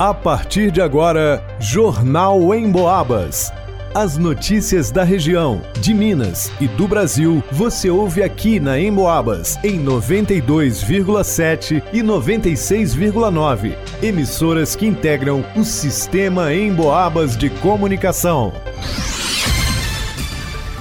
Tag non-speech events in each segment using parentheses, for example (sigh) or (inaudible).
A partir de agora, Jornal em Boabas. As notícias da região, de Minas e do Brasil, você ouve aqui na Emboabas, em 92,7 e 96,9. Emissoras que integram o sistema Emboabas de comunicação.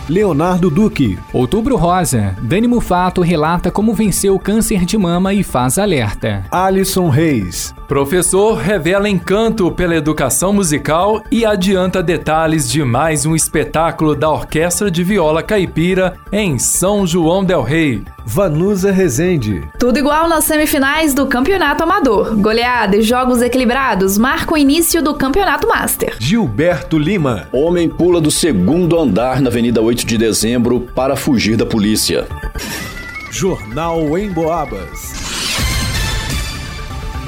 Leonardo Duque. Outubro Rosa. Dani Mufato relata como venceu o câncer de mama e faz alerta. Alisson Reis. Professor revela encanto pela educação musical e adianta detalhes de mais um espetáculo da Orquestra de Viola Caipira em São João del Rei. Vanusa Rezende. Tudo igual nas semifinais do Campeonato Amador. Goleada e jogos equilibrados marcam o início do Campeonato Master. Gilberto Lima. Homem pula do segundo andar na Avenida 8 de Dezembro para fugir da polícia. Jornal em Boabas.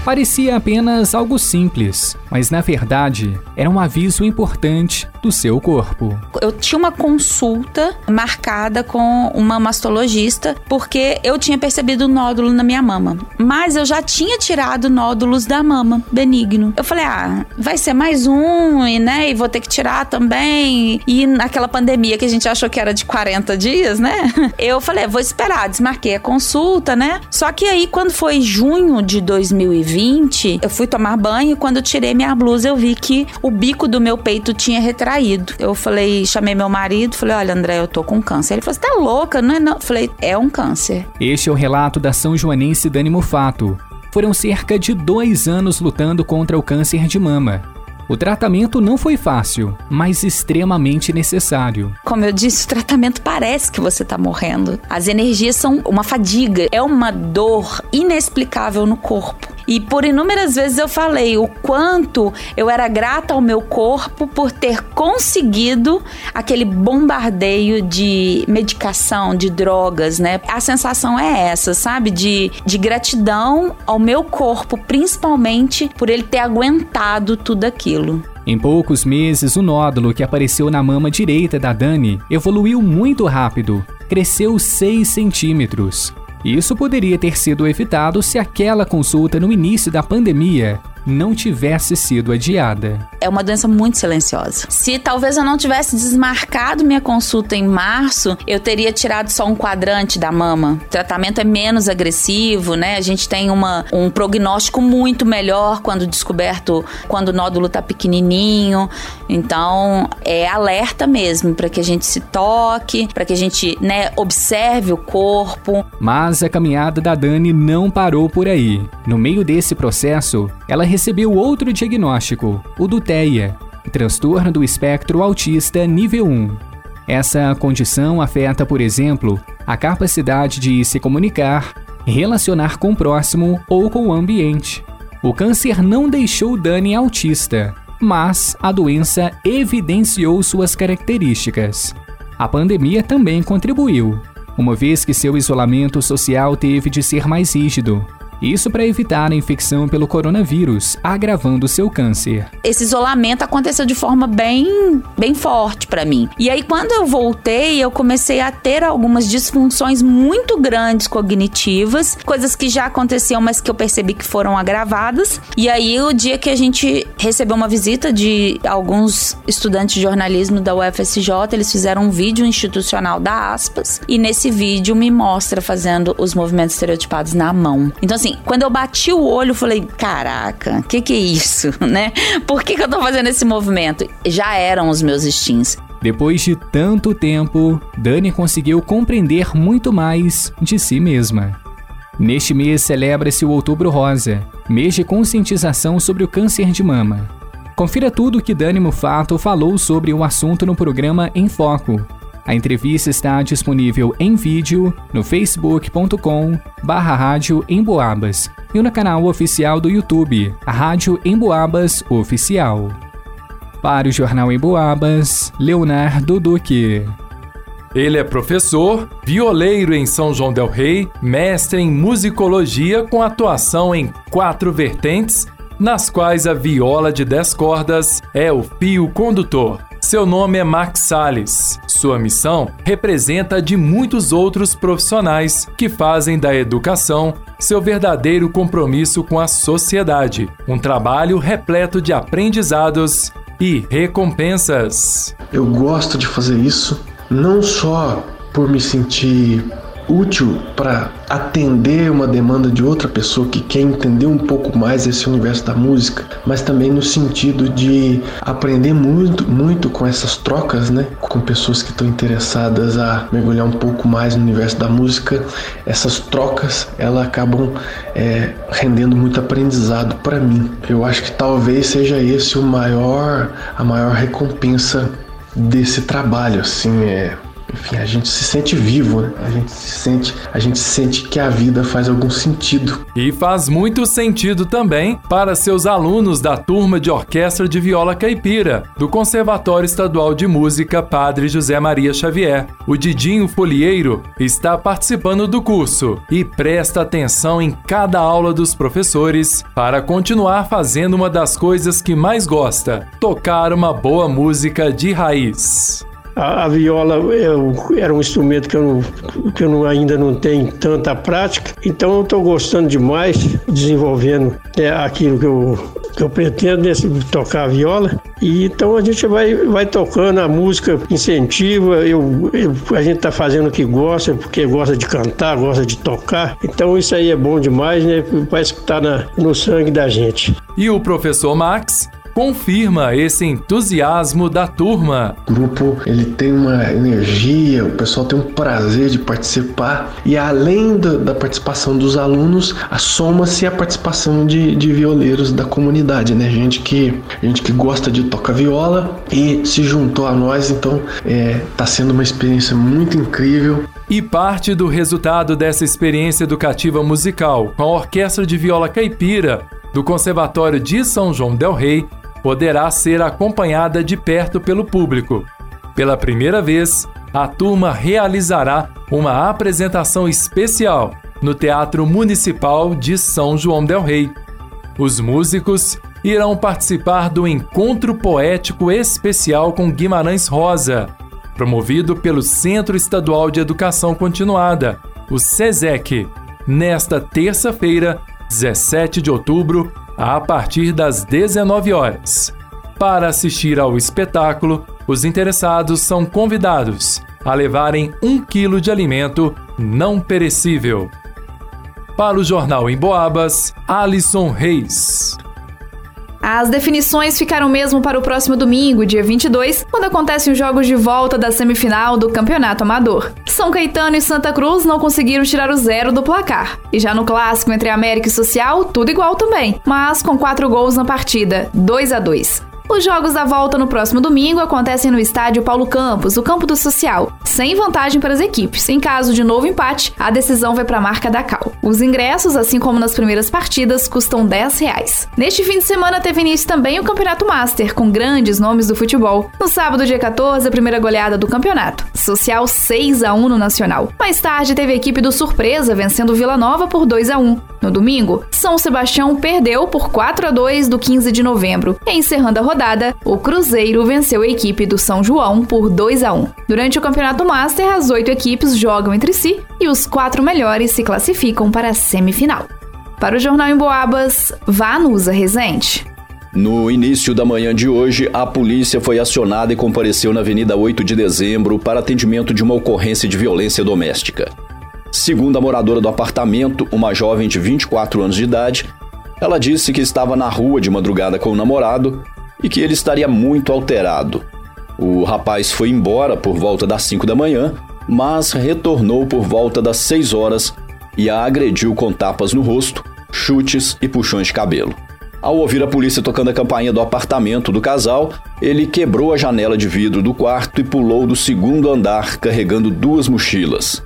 Parecia apenas algo simples, mas na verdade era um aviso importante do seu corpo. Eu tinha uma consulta marcada com uma mastologista porque eu tinha percebido um nódulo na minha mama, mas eu já tinha tirado nódulos da mama, benigno. Eu falei: "Ah, vai ser mais um e né, e vou ter que tirar também". E naquela pandemia que a gente achou que era de 40 dias, né? (laughs) Eu falei: "Vou esperar", desmarquei a consulta, né? Só que aí quando foi junho de 2020 20, eu fui tomar banho e quando eu tirei minha blusa eu vi que o bico do meu peito tinha retraído. Eu falei, chamei meu marido, falei, olha André, eu tô com câncer. Ele falou, você tá louca, não é não? Eu falei, é um câncer. Este é o relato da São Joanense Dani Mufato. Foram cerca de dois anos lutando contra o câncer de mama. O tratamento não foi fácil, mas extremamente necessário. Como eu disse, o tratamento parece que você está morrendo. As energias são uma fadiga, é uma dor inexplicável no corpo. E por inúmeras vezes eu falei o quanto eu era grata ao meu corpo por ter conseguido aquele bombardeio de medicação, de drogas, né? A sensação é essa, sabe? De, de gratidão ao meu corpo, principalmente por ele ter aguentado tudo aquilo. Em poucos meses, o nódulo que apareceu na mama direita da Dani evoluiu muito rápido, cresceu 6 centímetros. Isso poderia ter sido evitado se aquela consulta no início da pandemia não tivesse sido adiada. É uma doença muito silenciosa. Se talvez eu não tivesse desmarcado minha consulta em março, eu teria tirado só um quadrante da mama. O tratamento é menos agressivo, né? A gente tem uma, um prognóstico muito melhor quando descoberto, quando o nódulo tá pequenininho. Então, é alerta mesmo para que a gente se toque, para que a gente, né, observe o corpo. Mas a caminhada da Dani não parou por aí. No meio desse processo, ela recebeu outro diagnóstico, o do TEA, transtorno do espectro autista nível 1. Essa condição afeta, por exemplo, a capacidade de se comunicar, relacionar com o próximo ou com o ambiente. O câncer não deixou Dani autista, mas a doença evidenciou suas características. A pandemia também contribuiu, uma vez que seu isolamento social teve de ser mais rígido, isso para evitar a infecção pelo coronavírus, agravando seu câncer. Esse isolamento aconteceu de forma bem, bem forte para mim. E aí quando eu voltei, eu comecei a ter algumas disfunções muito grandes cognitivas, coisas que já aconteciam, mas que eu percebi que foram agravadas. E aí o dia que a gente recebeu uma visita de alguns estudantes de jornalismo da UFSJ, eles fizeram um vídeo institucional da Aspas e nesse vídeo me mostra fazendo os movimentos estereotipados na mão. Então assim, quando eu bati o olho, falei: caraca, o que, que é isso, (laughs) né? Por que, que eu tô fazendo esse movimento? Já eram os meus instintos. Depois de tanto tempo, Dani conseguiu compreender muito mais de si mesma. Neste mês celebra-se o Outubro Rosa, mês de conscientização sobre o câncer de mama. Confira tudo o que Dani Mufato falou sobre o assunto no programa Em Foco, a entrevista está disponível em vídeo no facebook.com barra rádio Emboabas e no canal oficial do YouTube, a Rádio Emboabas Oficial. Para o Jornal Emboabas, Leonardo Duque. Ele é professor, violeiro em São João del Rei, mestre em musicologia com atuação em quatro vertentes, nas quais a viola de dez cordas é o fio condutor Seu nome é Max Salles. Sua missão representa a de muitos outros profissionais que fazem da educação seu verdadeiro compromisso com a sociedade. Um trabalho repleto de aprendizados e recompensas. Eu gosto de fazer isso não só por me sentir útil para atender uma demanda de outra pessoa que quer entender um pouco mais esse universo da música, mas também no sentido de aprender muito, muito com essas trocas, né? Com pessoas que estão interessadas a mergulhar um pouco mais no universo da música. Essas trocas, elas acabam é, rendendo muito aprendizado para mim. Eu acho que talvez seja esse o maior, a maior recompensa desse trabalho, assim, é enfim, a gente se sente vivo, né? A gente se sente, a gente sente que a vida faz algum sentido. E faz muito sentido também para seus alunos da turma de orquestra de viola caipira do Conservatório Estadual de Música Padre José Maria Xavier. O Didinho Folieiro está participando do curso e presta atenção em cada aula dos professores para continuar fazendo uma das coisas que mais gosta: tocar uma boa música de raiz. A, a viola eu, era um instrumento que eu, não, que eu não, ainda não tenho tanta prática, então eu estou gostando demais, desenvolvendo é, aquilo que eu, que eu pretendo nesse, tocar a viola. E então a gente vai, vai tocando, a música incentiva, eu, eu a gente está fazendo o que gosta, porque gosta de cantar, gosta de tocar. Então isso aí é bom demais, né? Parece que está no sangue da gente. E o professor Max confirma esse entusiasmo da turma. O grupo ele tem uma energia, o pessoal tem um prazer de participar e além da, da participação dos alunos, soma-se a participação de, de violeiros da comunidade, né? Gente que gente que gosta de tocar viola e se juntou a nós, então é, tá sendo uma experiência muito incrível. E parte do resultado dessa experiência educativa musical com a Orquestra de Viola Caipira do Conservatório de São João del Rei poderá ser acompanhada de perto pelo público. Pela primeira vez, a turma realizará uma apresentação especial no Teatro Municipal de São João del Rei. Os músicos irão participar do Encontro Poético Especial com Guimarães Rosa, promovido pelo Centro Estadual de Educação Continuada, o SESEC, nesta terça-feira, 17 de outubro, a partir das 19 horas. Para assistir ao espetáculo, os interessados são convidados a levarem um quilo de alimento não perecível. Para o Jornal em Boabas, Alisson Reis. As definições ficaram mesmo para o próximo domingo, dia 22, quando acontecem os jogos de volta da semifinal do Campeonato Amador. São Caetano e Santa Cruz não conseguiram tirar o zero do placar. E já no clássico entre América e Social, tudo igual também, mas com quatro gols na partida, 2 a 2. Os jogos da volta no próximo domingo acontecem no estádio Paulo Campos, o campo do Social, sem vantagem para as equipes. Em caso de novo empate, a decisão vai para a marca da Cal. Os ingressos, assim como nas primeiras partidas, custam 10 reais. Neste fim de semana teve início também o Campeonato Master, com grandes nomes do futebol. No sábado, dia 14, a primeira goleada do campeonato. Social 6 a 1 no Nacional. Mais tarde teve a equipe do Surpresa vencendo Vila Nova por 2 a 1. No domingo, São Sebastião perdeu por 4 a 2 do 15 de novembro. encerrando a rodada, o Cruzeiro venceu a equipe do São João por 2 a 1. Durante o Campeonato Master, as oito equipes jogam entre si e os quatro melhores se classificam para a semifinal. Para o Jornal em Boabas, Vanusa Rezende. No início da manhã de hoje, a polícia foi acionada e compareceu na Avenida 8 de Dezembro para atendimento de uma ocorrência de violência doméstica. Segundo a moradora do apartamento, uma jovem de 24 anos de idade, ela disse que estava na rua de madrugada com o namorado e que ele estaria muito alterado. O rapaz foi embora por volta das 5 da manhã, mas retornou por volta das 6 horas e a agrediu com tapas no rosto, chutes e puxões de cabelo. Ao ouvir a polícia tocando a campainha do apartamento do casal, ele quebrou a janela de vidro do quarto e pulou do segundo andar carregando duas mochilas.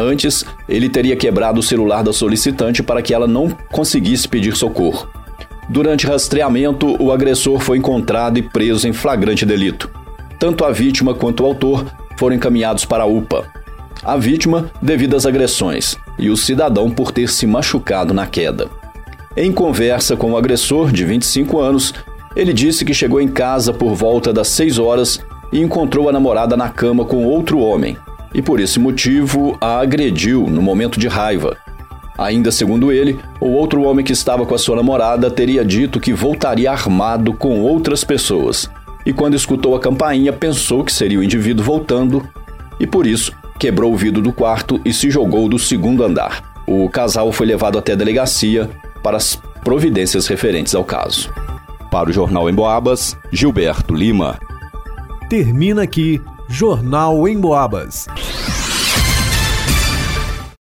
Antes, ele teria quebrado o celular da solicitante para que ela não conseguisse pedir socorro. Durante rastreamento, o agressor foi encontrado e preso em flagrante delito. Tanto a vítima quanto o autor foram encaminhados para a UPA. A vítima devido às agressões e o cidadão por ter se machucado na queda. Em conversa com o agressor, de 25 anos, ele disse que chegou em casa por volta das 6 horas e encontrou a namorada na cama com outro homem, e por esse motivo a agrediu no momento de raiva. Ainda segundo ele, o outro homem que estava com a sua namorada teria dito que voltaria armado com outras pessoas, e quando escutou a campainha pensou que seria o indivíduo voltando e por isso quebrou o vidro do quarto e se jogou do segundo andar. O casal foi levado até a delegacia para as providências referentes ao caso. Para o Jornal em Boabas, Gilberto Lima. Termina aqui Jornal em Boabas.